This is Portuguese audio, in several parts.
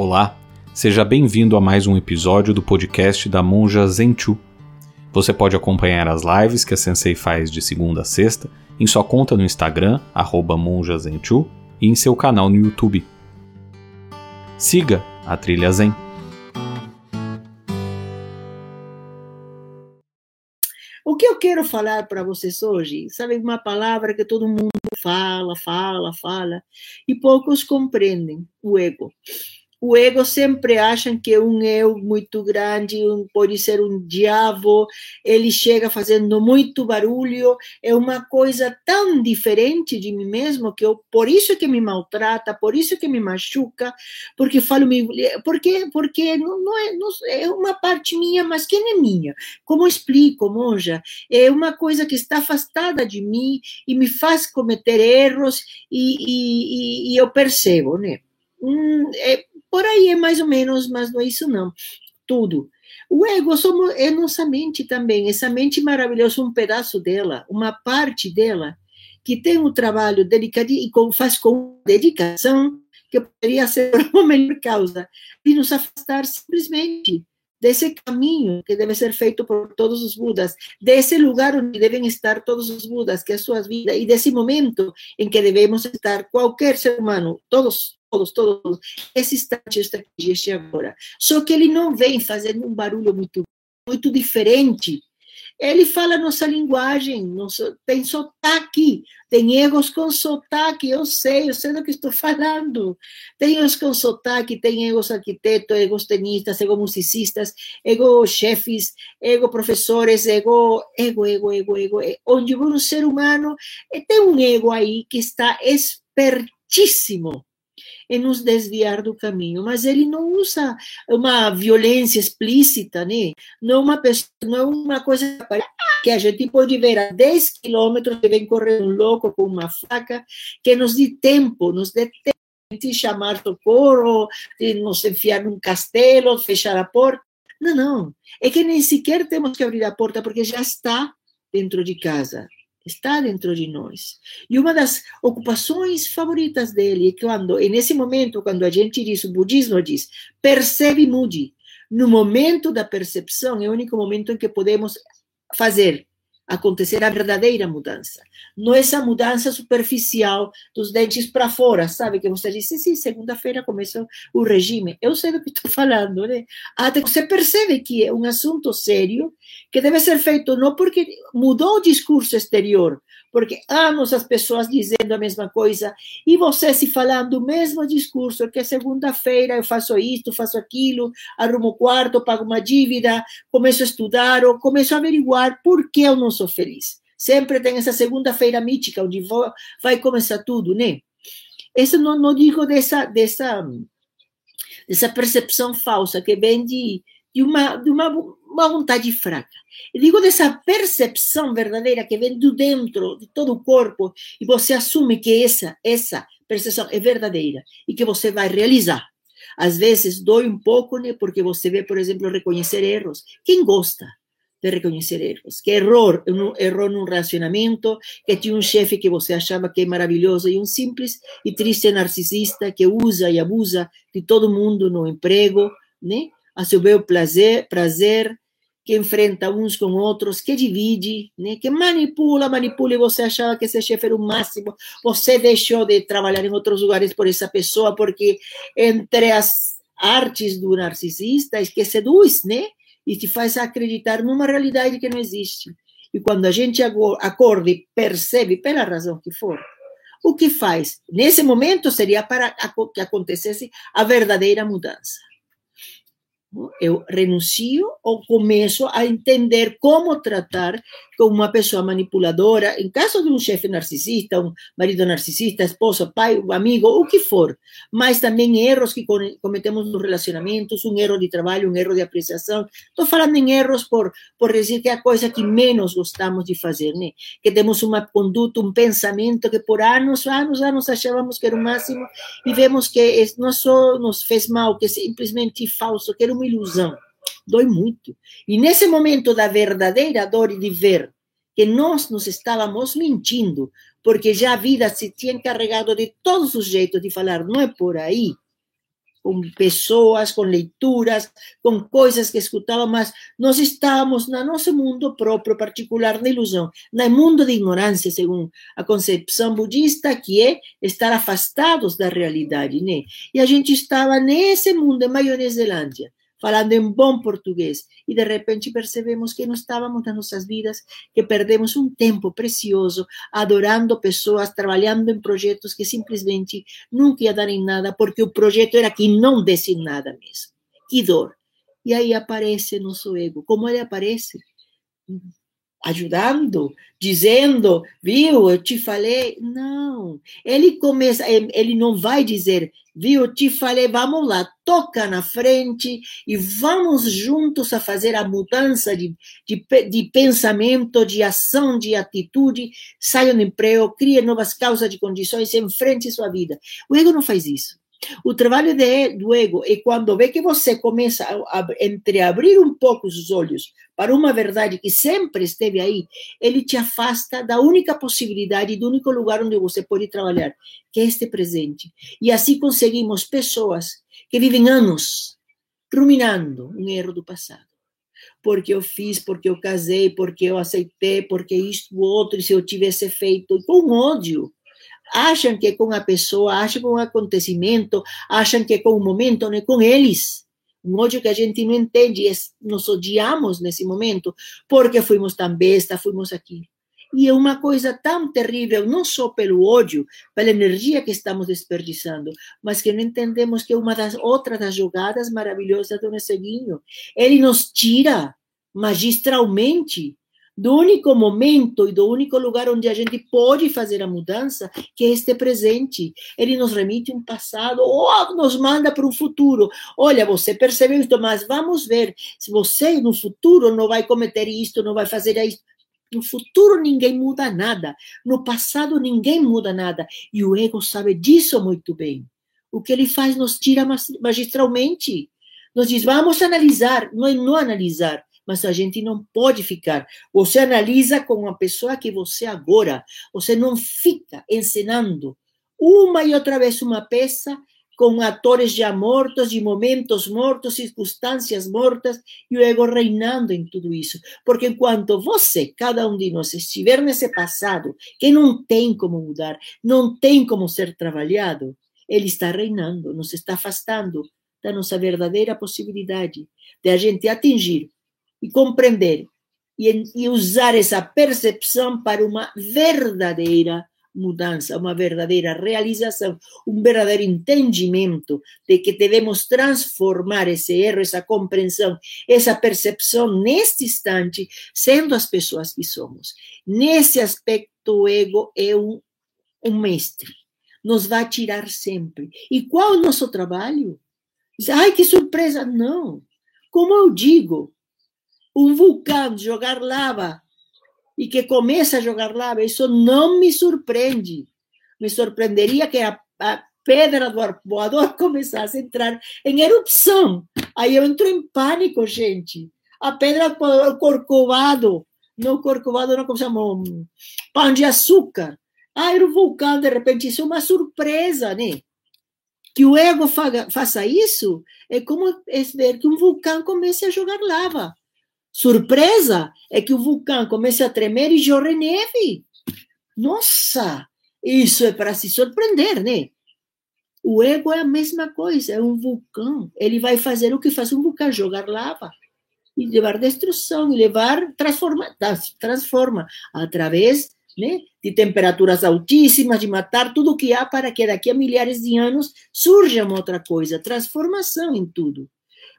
Olá, seja bem-vindo a mais um episódio do podcast da Monja Zenchu. Você pode acompanhar as lives que a Sensei faz de segunda a sexta em sua conta no Instagram, monjazenchu, e em seu canal no YouTube. Siga a Trilha Zen. O que eu quero falar para vocês hoje, sabe, uma palavra que todo mundo fala, fala, fala, e poucos compreendem: o ego o ego sempre acha que um eu muito grande, um, pode ser um diabo, ele chega fazendo muito barulho, é uma coisa tão diferente de mim mesmo que eu, por isso que me maltrata, por isso que me machuca, porque falo, porque, porque não, não, é, não, é uma parte minha, mas quem é minha? Como explico, monja? É uma coisa que está afastada de mim e me faz cometer erros e, e, e eu percebo, né? Hum, é, por aí é mais ou menos, mas não é isso não. Tudo. O ego somos, é nossa mente também. Essa mente maravilhosa, um pedaço dela, uma parte dela, que tem um trabalho delicadinho e faz com dedicação, que poderia ser uma melhor causa, de nos afastar simplesmente desse caminho que deve ser feito por todos os Budas, desse lugar onde devem estar todos os Budas, que é a sua vida, e desse momento em que devemos estar qualquer ser humano, todos todos, todos, esse instante está aqui, este agora. Só que ele não vem fazendo um barulho muito, muito diferente. Ele fala nossa linguagem, nosso, tem sotaque, tem egos com sotaque, eu sei, eu sei do que estou falando. Tem egos com sotaque, tem egos arquitetos, egos tenistas, egos musicistas, ego chefes, ego professores, ego, ego, ego, ego, ego. Onde um ser humano tem um ego aí que está espertíssimo em nos desviar do caminho, mas ele não usa uma violência explícita, né? Não uma pessoa, não é uma coisa que a gente pode ver a 10 quilômetros que vem correndo um louco com uma faca, que nos dê tempo, nos dê tempo de chamar socorro, de nos enfiar num castelo, fechar a porta. Não, não. É que nem sequer temos que abrir a porta porque já está dentro de casa está dentro de nós. E uma das ocupações favoritas dele é quando, nesse momento, quando a gente diz, o budismo diz, percebe e mude. No momento da percepção, é o único momento em que podemos fazer acontecer a verdadeira mudança. Não essa mudança superficial dos dentes para fora, sabe? Que você disse, sim, segunda-feira começou o regime. Eu sei do que estou falando, né? Até você percebe que é um assunto sério que deve ser feito não porque mudou o discurso exterior, porque anos as pessoas dizendo a mesma coisa e você se falando o mesmo discurso que segunda-feira eu faço isto, faço aquilo, arrumo quarto, pago uma dívida, começo a estudar ou começo a averiguar por que eu não sou feliz. Sempre tem essa segunda-feira mítica onde vai começar tudo, né? Isso não, não digo dessa dessa dessa percepção falsa que vem de, de uma de uma uma vontade fraca. Eu digo dessa percepção verdadeira que vem do dentro de todo o corpo e você assume que essa essa percepção é verdadeira e que você vai realizar. Às vezes dói um pouco, né? Porque você vê, por exemplo, reconhecer erros. Quem gosta de reconhecer erros? Que error, um erro num relacionamento, que tinha um chefe que você achava que é maravilhoso e um simples e triste narcisista que usa e abusa de todo mundo no emprego, né? A seu bel prazer, prazer que enfrenta uns com outros, que divide, né? que manipula, manipula, e você achava que esse chefe era o máximo, você deixou de trabalhar em outros lugares por essa pessoa, porque entre as artes do narcisista, é que seduz, né? E te faz acreditar numa realidade que não existe. E quando a gente acorda e percebe, pela razão que for, o que faz? Nesse momento seria para que acontecesse a verdadeira mudança eu renuncio ou começo a entender como tratar com uma pessoa manipuladora, em caso de um chefe narcisista, um marido narcisista, esposa, pai, amigo, o que for, mas também erros que cometemos nos relacionamentos, um erro de trabalho, um erro de apreciação. Estou falando em erros por, por dizer que é a coisa que menos gostamos de fazer, né? Que temos uma conduta, um pensamento que por anos, anos, anos achávamos que era o máximo e vemos que não só nos fez mal, que é simplesmente falso, que era uma ilusão dói muito. E nesse momento da verdadeira dor de ver que nós nos estávamos mentindo, porque já a vida se tinha encarregado de todos os jeitos de falar, não é por aí. com pessoas, com leituras, com coisas que escutávamos, mas nós estávamos no nosso mundo próprio, particular de ilusão, no mundo de ignorância, segundo a concepção budista, que é estar afastados da realidade, né? E a gente estava nesse mundo em Maionese-Zelândia, falando em bom português, e de repente percebemos que não estávamos nas nossas vidas, que perdemos um tempo precioso adorando pessoas, trabalhando em projetos que simplesmente nunca iam dar em nada, porque o projeto era que não desse nada mesmo. Que dor. E aí aparece nosso ego. Como ele aparece? Ajudando, dizendo, viu, eu te falei. Não, ele começa, ele não vai dizer, viu, eu te falei, vamos lá, toca na frente e vamos juntos a fazer a mudança de, de, de pensamento, de ação, de atitude, saia do emprego, crie novas causas de condições, enfrente sua vida. O ego não faz isso. O trabalho de, do ego é quando vê que você começa a, a entreabrir um pouco os olhos para uma verdade que sempre esteve aí, ele te afasta da única possibilidade, do único lugar onde você pode trabalhar, que é este presente. E assim conseguimos pessoas que vivem anos ruminando um erro do passado. Porque eu fiz, porque eu casei, porque eu aceitei, porque isto, o outro, e se eu tivesse feito, com ódio acham que com a pessoa, acham com o acontecimento, acham que com o momento, não é com eles. Um ódio que a gente não entende, e nos odiamos nesse momento, porque fomos tão besta, fomos aqui. E é uma coisa tão terrível, não só pelo ódio, pela energia que estamos desperdiçando, mas que não entendemos que é uma das outras das jogadas maravilhosas do Nesseguinho. Ele nos tira magistralmente do único momento e do único lugar onde a gente pode fazer a mudança, que é este presente. Ele nos remite um passado ou nos manda para um futuro. Olha, você percebeu isto, mas vamos ver se você no futuro não vai cometer isto, não vai fazer isso. No futuro ninguém muda nada. No passado ninguém muda nada. E o ego sabe disso muito bem. O que ele faz nos tira magistralmente. Nos diz, vamos analisar, não é não analisar mas a gente não pode ficar. Você analisa com uma pessoa que você agora, você não fica ensinando uma e outra vez uma peça com atores já mortos, de momentos mortos, circunstâncias mortas, e o ego reinando em tudo isso. Porque enquanto você, cada um de nós, estiver nesse passado, que não tem como mudar, não tem como ser trabalhado, ele está reinando, nos está afastando da nossa verdadeira possibilidade de a gente atingir e compreender e, e usar essa percepção para uma verdadeira mudança, uma verdadeira realização, um verdadeiro entendimento de que devemos transformar esse erro, essa compreensão, essa percepção neste instante, sendo as pessoas que somos. Nesse aspecto, o ego é um, um mestre, nos vai tirar sempre. E qual é o nosso trabalho? Ai, que surpresa! Não. Como eu digo, um vulcão jogar lava e que começa a jogar lava, isso não me surpreende. Me surpreenderia que a, a pedra do arpoador começasse a entrar em erupção. Aí eu entro em pânico, gente. A pedra do corcovado, não corcovado, não como se chama, pão de açúcar. Ah, era um vulcão, de repente, isso é uma surpresa, né? Que o ego faça isso é como ver que um vulcão comece a jogar lava. Surpresa é que o vulcão comece a tremer e jorre neve. Nossa, isso é para se surpreender, né? O ego é a mesma coisa, é um vulcão. Ele vai fazer o que faz um vulcão, jogar lava e levar destruição, e levar transforma, transforma através né, de temperaturas altíssimas, de matar tudo o que há para que daqui a milhares de anos surja uma outra coisa, transformação em tudo.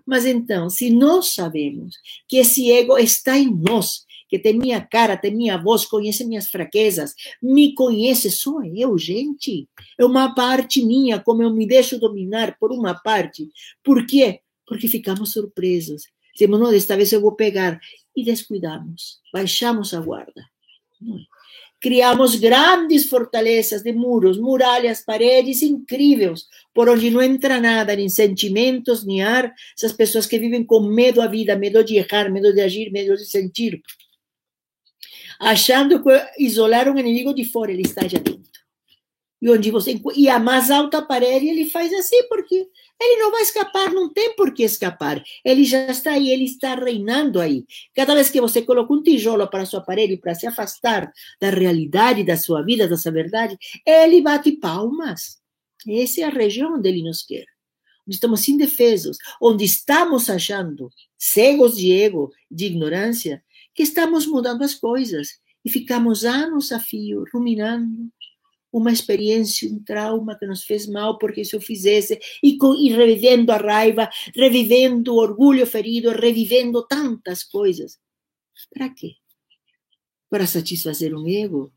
Mas então, se nós sabemos que esse ego está em nós, que tem minha cara, tem minha voz, conhece minhas fraquezas, me conhece, sou eu, gente. É uma parte minha, como eu me deixo dominar por uma parte. Por quê? Porque ficamos surpresos. Dizemos, não, desta vez eu vou pegar. E descuidamos, baixamos a guarda. Não é? Criamos grandes fortalezas de muros, muralhas, paredes incríveis, por onde não entra nada, nem sentimentos, nem ar. Essas pessoas que vivem com medo à vida, medo de errar, medo de agir, medo de sentir. Achando que isolar um inimigo de fora, ele está já dentro. E onde você e a mais alta parede ele faz assim porque ele não vai escapar, não tem por que escapar. Ele já está aí, ele está reinando aí. Cada vez que você coloca um tijolo para sua parede para se afastar da realidade da sua vida, da sua verdade, ele bate palmas. Essa é a região onde ele nos quer. Onde estamos indefesos, onde estamos achando, cegos de ego, de ignorância, que estamos mudando as coisas e ficamos anos a fio ruminando uma experiência, um trauma que nos fez mal porque se eu fizesse, e, e revivendo a raiva, revivendo o orgulho ferido, revivendo tantas coisas. Para quê? Para satisfazer um ego?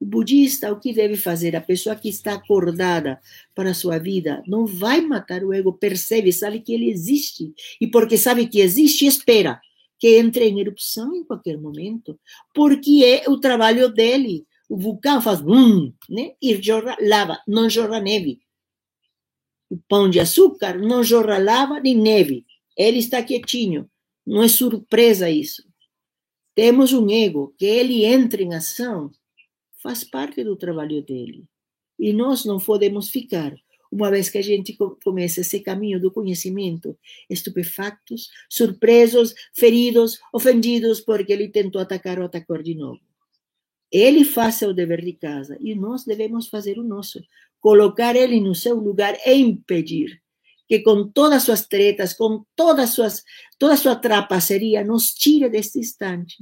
O budista, o que deve fazer? A pessoa que está acordada para a sua vida não vai matar o ego, percebe, sabe que ele existe. E porque sabe que existe, espera que entre em erupção em qualquer momento, porque é o trabalho dele o vulcão faz bum, né? E jorra lava, não jorra neve. O pão de açúcar não jorra lava nem neve. Ele está quietinho. Não é surpresa isso. Temos um ego que ele entra em ação, faz parte do trabalho dele. E nós não podemos ficar, uma vez que a gente começa esse caminho do conhecimento, estupefactos, surpresos, feridos, ofendidos, porque ele tentou atacar ou atacar de novo. Ele faz o dever de casa e nós devemos fazer o nosso. Colocar ele no seu lugar e impedir que com todas as suas tretas, com todas suas, toda sua trapaceria, nos tire deste instante,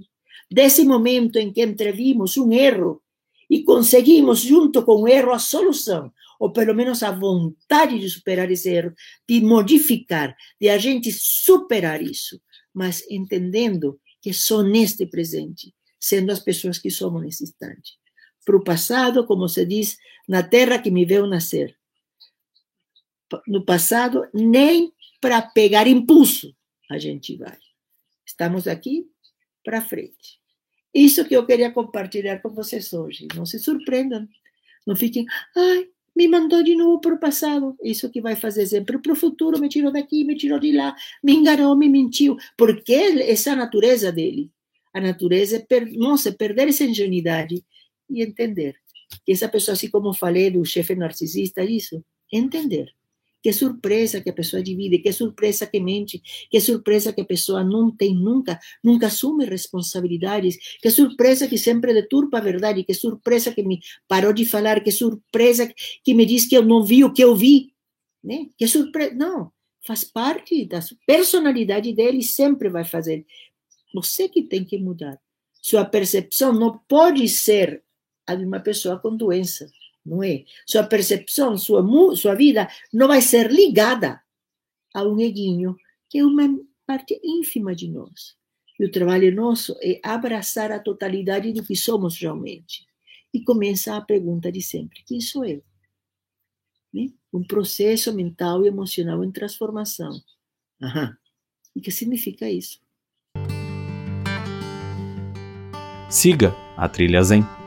desse momento em que entrevimos um erro e conseguimos, junto com o erro, a solução, ou pelo menos a vontade de superar esse erro, de modificar, de a gente superar isso, mas entendendo que só neste presente sendo as pessoas que somos nesse instante. Para o passado, como se diz, na terra que me veio nascer. No passado, nem para pegar impulso a gente vai. Estamos aqui para frente. Isso que eu queria compartilhar com vocês hoje. Não se surpreendam. Não fiquem, ai, me mandou de novo para o passado. Isso que vai fazer sempre para o futuro. Me tirou daqui, me tirou de lá, me enganou, me mentiu. Porque essa é natureza dele a natureza é per, nossa, perder essa ingenuidade e entender que essa pessoa, assim como falei do chefe narcisista, isso, entender. Que surpresa que a pessoa divide, que surpresa que mente, que surpresa que a pessoa não tem nunca, nunca assume responsabilidades, que surpresa que sempre deturpa a verdade, que surpresa que me parou de falar, que surpresa que me diz que eu não vi o que eu vi, né? Que surpresa, não, faz parte da personalidade dele, sempre vai fazer. Você que tem que mudar. Sua percepção não pode ser a de uma pessoa com doença, não é? Sua percepção, sua, sua vida não vai ser ligada a um eguinho, que é uma parte ínfima de nós. E o trabalho nosso é abraçar a totalidade do que somos realmente. E começa a pergunta de sempre: quem sou eu? Né? Um processo mental e emocional em transformação. Aham. E que significa isso? Siga a Trilha Zen.